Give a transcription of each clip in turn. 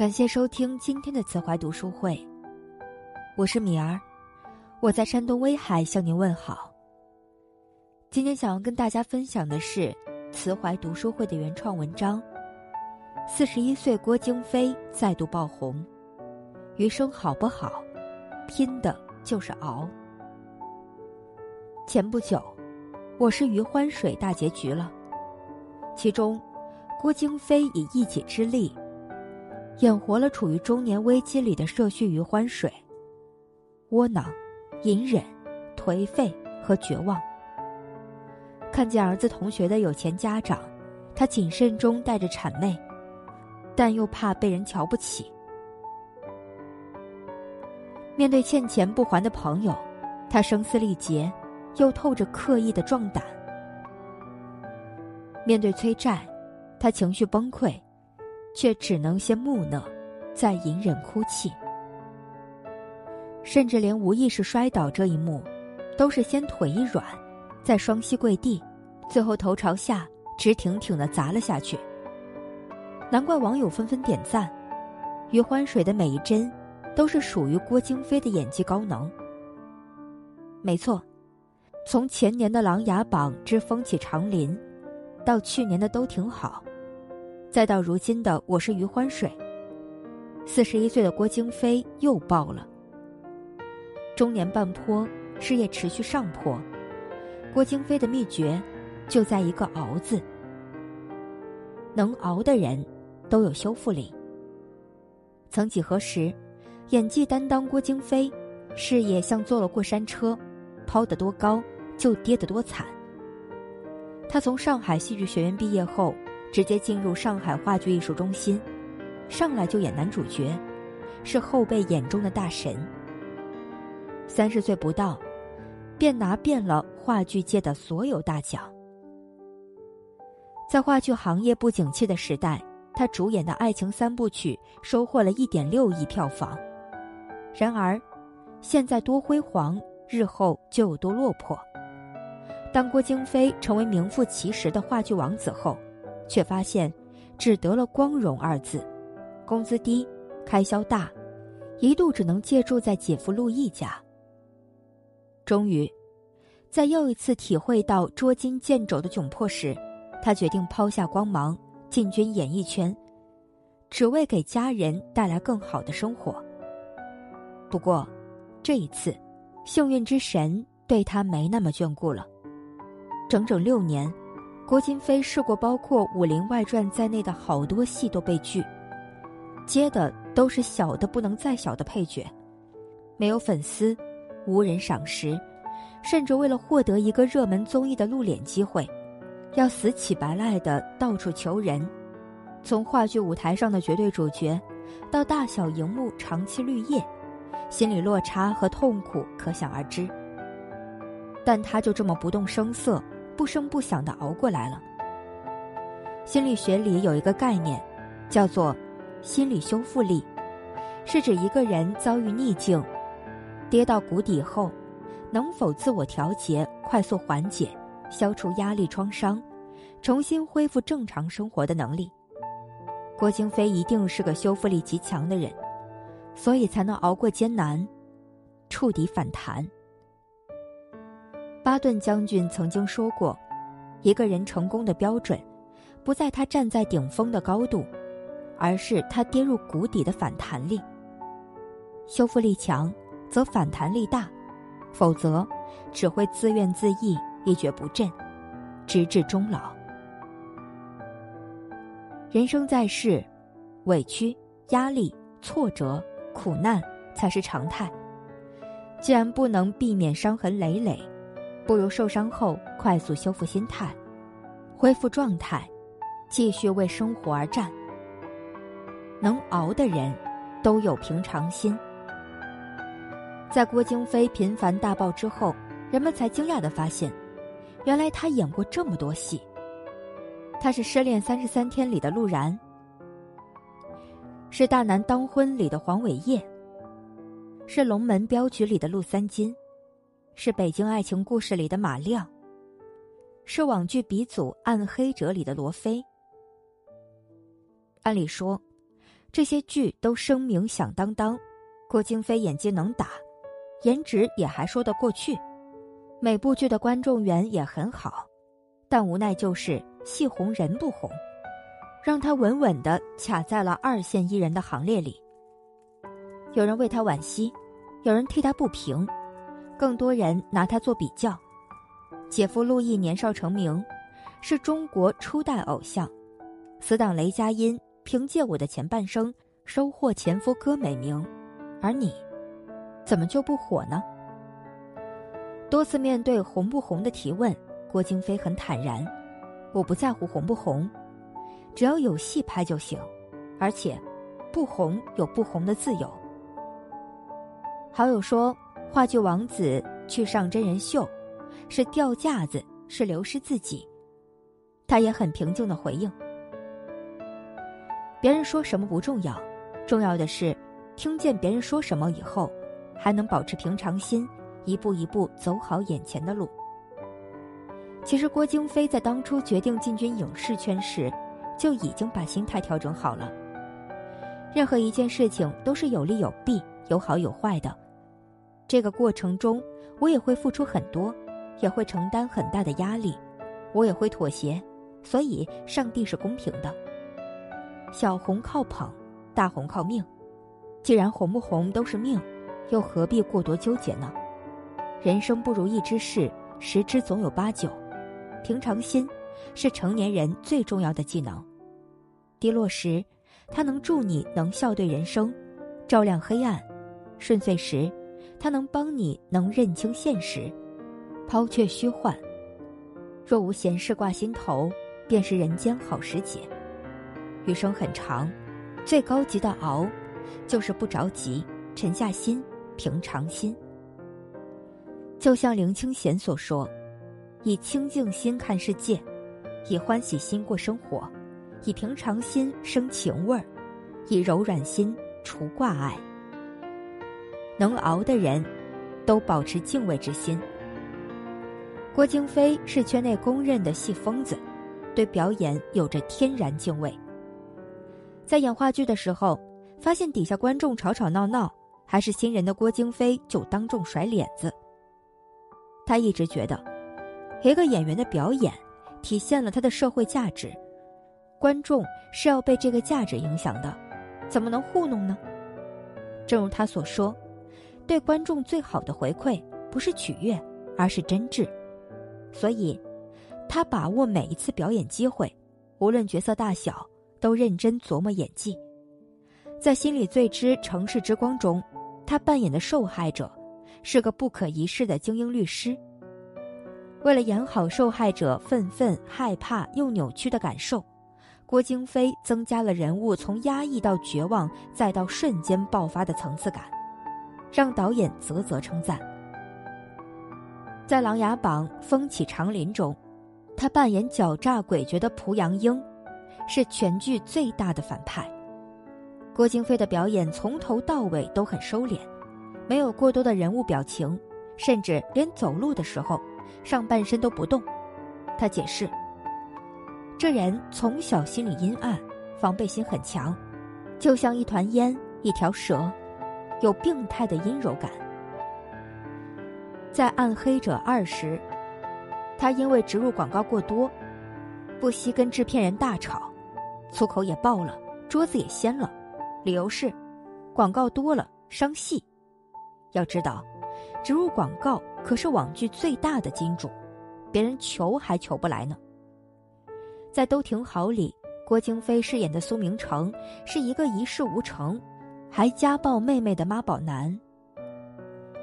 感谢收听今天的慈怀读书会，我是米儿，我在山东威海向您问好。今天想要跟大家分享的是慈怀读书会的原创文章。四十一岁郭京飞再度爆红，余生好不好，拼的就是熬。前不久，我是余欢水大结局了，其中，郭京飞以一己之力。演活了处于中年危机里的社畜余欢水，窝囊、隐忍、颓废和绝望。看见儿子同学的有钱家长，他谨慎中带着谄媚，但又怕被人瞧不起。面对欠钱不还的朋友，他声嘶力竭，又透着刻意的壮胆。面对催债，他情绪崩溃。却只能先木讷，再隐忍哭泣，甚至连无意识摔倒这一幕，都是先腿一软，再双膝跪地，最后头朝下直挺挺的砸了下去。难怪网友纷纷点赞，余欢水的每一帧，都是属于郭京飞的演技高能。没错，从前年的《琅琊榜之风起长林》，到去年的都挺好。再到如今的我是余欢水，四十一岁的郭京飞又爆了。中年半坡，事业持续上坡，郭京飞的秘诀就在一个“熬”字。能熬的人，都有修复力。曾几何时，演技担当郭京飞，事业像坐了过山车，抛得多高就跌得多惨。他从上海戏剧学院毕业后。直接进入上海话剧艺术中心，上来就演男主角，是后辈眼中的大神。三十岁不到，便拿遍了话剧界的所有大奖。在话剧行业不景气的时代，他主演的爱情三部曲收获了一点六亿票房。然而，现在多辉煌，日后就有多落魄。当郭京飞成为名副其实的话剧王子后。却发现，只得了“光荣”二字，工资低，开销大，一度只能借住在姐夫陆毅家。终于，在又一次体会到捉襟见肘的窘迫时，他决定抛下光芒，进军演艺圈，只为给家人带来更好的生活。不过，这一次，幸运之神对他没那么眷顾了，整整六年。郭京飞试过包括《武林外传》在内的好多戏都被拒，接的都是小的不能再小的配角，没有粉丝，无人赏识，甚至为了获得一个热门综艺的露脸机会，要死乞白赖的到处求人。从话剧舞台上的绝对主角，到大小荧幕长期绿叶，心理落差和痛苦可想而知。但他就这么不动声色。不声不响的熬过来了。心理学里有一个概念，叫做“心理修复力”，是指一个人遭遇逆境、跌到谷底后，能否自我调节、快速缓解、消除压力创伤，重新恢复正常生活的能力。郭京飞一定是个修复力极强的人，所以才能熬过艰难，触底反弹。巴顿将军曾经说过：“一个人成功的标准，不在他站在顶峰的高度，而是他跌入谷底的反弹力。修复力强，则反弹力大；否则，只会自怨自艾，一蹶不振，直至终老。人生在世，委屈、压力、挫折、苦难才是常态。既然不能避免伤痕累累，”不如受伤后快速修复心态，恢复状态，继续为生活而战。能熬的人，都有平常心。在郭京飞频繁大爆之后，人们才惊讶的发现，原来他演过这么多戏。他是《失恋三十三天》里的陆然，是《大男当婚》里的黄伟业，是《龙门镖局》里的陆三金。是北京爱情故事里的马亮，是网剧鼻祖《暗黑者》里的罗非。按理说，这些剧都声名响当当，郭京飞演技能打，颜值也还说得过去，每部剧的观众缘也很好，但无奈就是戏红人不红，让他稳稳的卡在了二线艺人的行列里。有人为他惋惜，有人替他不平，更多人拿他做比较。姐夫陆毅年少成名，是中国初代偶像，死党雷佳音。凭借我的前半生收获前夫哥美名，而你，怎么就不火呢？多次面对红不红的提问，郭京飞很坦然：“我不在乎红不红，只要有戏拍就行，而且，不红有不红的自由。”好友说，话剧王子去上真人秀，是掉架子，是流失自己。他也很平静的回应。别人说什么不重要，重要的是听见别人说什么以后，还能保持平常心，一步一步走好眼前的路。其实郭京飞在当初决定进军影视圈时，就已经把心态调整好了。任何一件事情都是有利有弊，有好有坏的。这个过程中，我也会付出很多，也会承担很大的压力，我也会妥协，所以上帝是公平的。小红靠捧，大红靠命。既然红不红都是命，又何必过多纠结呢？人生不如意之事十之总有八九，平常心是成年人最重要的技能。低落时，它能助你能笑对人生，照亮黑暗；顺遂时，它能帮你能认清现实，抛却虚幻。若无闲事挂心头，便是人间好时节。余生很长，最高级的熬，就是不着急，沉下心，平常心。就像林清贤所说：“以清净心看世界，以欢喜心过生活，以平常心生情味儿，以柔软心除挂碍。”能熬的人，都保持敬畏之心。郭京飞是圈内公认的戏疯子，对表演有着天然敬畏。在演话剧的时候，发现底下观众吵吵闹闹，还是新人的郭京飞就当众甩脸子。他一直觉得，一个演员的表演体现了他的社会价值，观众是要被这个价值影响的，怎么能糊弄呢？正如他所说，对观众最好的回馈不是取悦，而是真挚。所以，他把握每一次表演机会，无论角色大小。都认真琢磨演技，在心里最知城市之光中，他扮演的受害者是个不可一世的精英律师。为了演好受害者愤愤、害怕又扭曲的感受，郭京飞增加了人物从压抑到绝望再到瞬间爆发的层次感，让导演啧啧称赞。在《琅琊榜》风起长林中，他扮演狡诈诡谲的濮阳英。是全剧最大的反派，郭京飞的表演从头到尾都很收敛，没有过多的人物表情，甚至连走路的时候，上半身都不动。他解释：“这人从小心里阴暗，防备心很强，就像一团烟，一条蛇，有病态的阴柔感。”在《暗黑者二》时，他因为植入广告过多，不惜跟制片人大吵。粗口也爆了，桌子也掀了，理由是广告多了伤戏。要知道，植入广告可是网剧最大的金主，别人求还求不来呢。在《都挺好》里，郭京飞饰演的苏明成是一个一事无成，还家暴妹妹的妈宝男。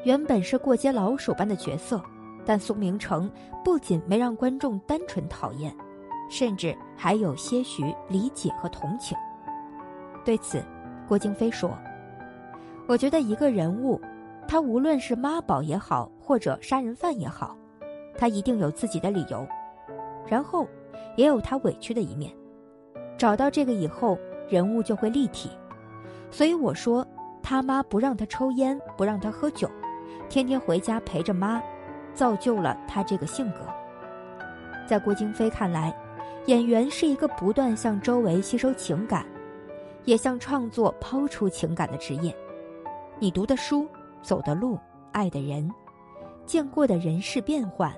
原本是过街老鼠般的角色，但苏明成不仅没让观众单纯讨厌。甚至还有些许理解和同情。对此，郭京飞说：“我觉得一个人物，他无论是妈宝也好，或者杀人犯也好，他一定有自己的理由，然后也有他委屈的一面。找到这个以后，人物就会立体。所以我说，他妈不让他抽烟，不让他喝酒，天天回家陪着妈，造就了他这个性格。在郭京飞看来。”演员是一个不断向周围吸收情感，也向创作抛出情感的职业。你读的书、走的路、爱的人、见过的人事变幻、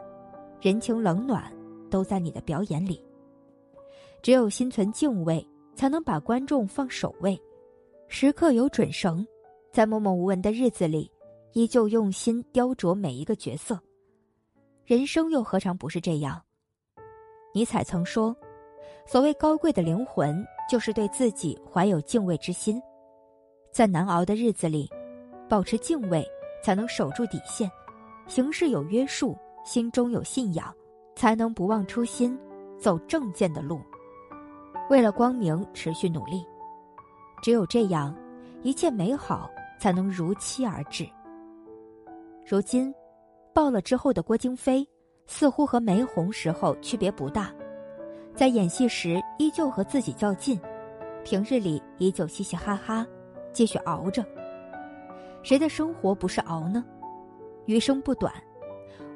人情冷暖，都在你的表演里。只有心存敬畏，才能把观众放首位，时刻有准绳，在默默无闻的日子里，依旧用心雕琢每一个角色。人生又何尝不是这样？尼采曾说：“所谓高贵的灵魂，就是对自己怀有敬畏之心。在难熬的日子里，保持敬畏，才能守住底线；行事有约束，心中有信仰，才能不忘初心，走正见的路。为了光明，持续努力。只有这样，一切美好才能如期而至。如今。”爆了之后的郭京飞，似乎和没红时候区别不大，在演戏时依旧和自己较劲，平日里依旧嘻嘻哈哈，继续熬着。谁的生活不是熬呢？余生不短，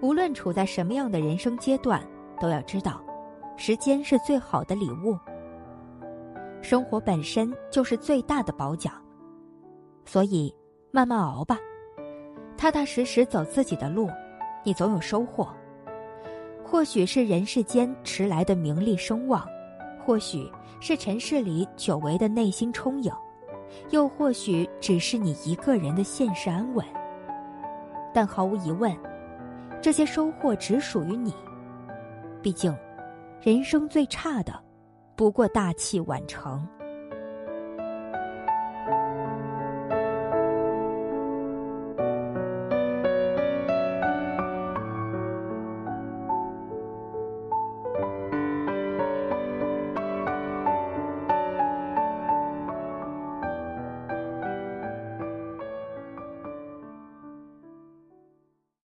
无论处在什么样的人生阶段，都要知道，时间是最好的礼物。生活本身就是最大的褒奖，所以慢慢熬吧，踏踏实实走自己的路。你总有收获，或许是人世间迟来的名利声望，或许是尘世里久违的内心充盈，又或许只是你一个人的现实安稳。但毫无疑问，这些收获只属于你。毕竟，人生最差的，不过大器晚成。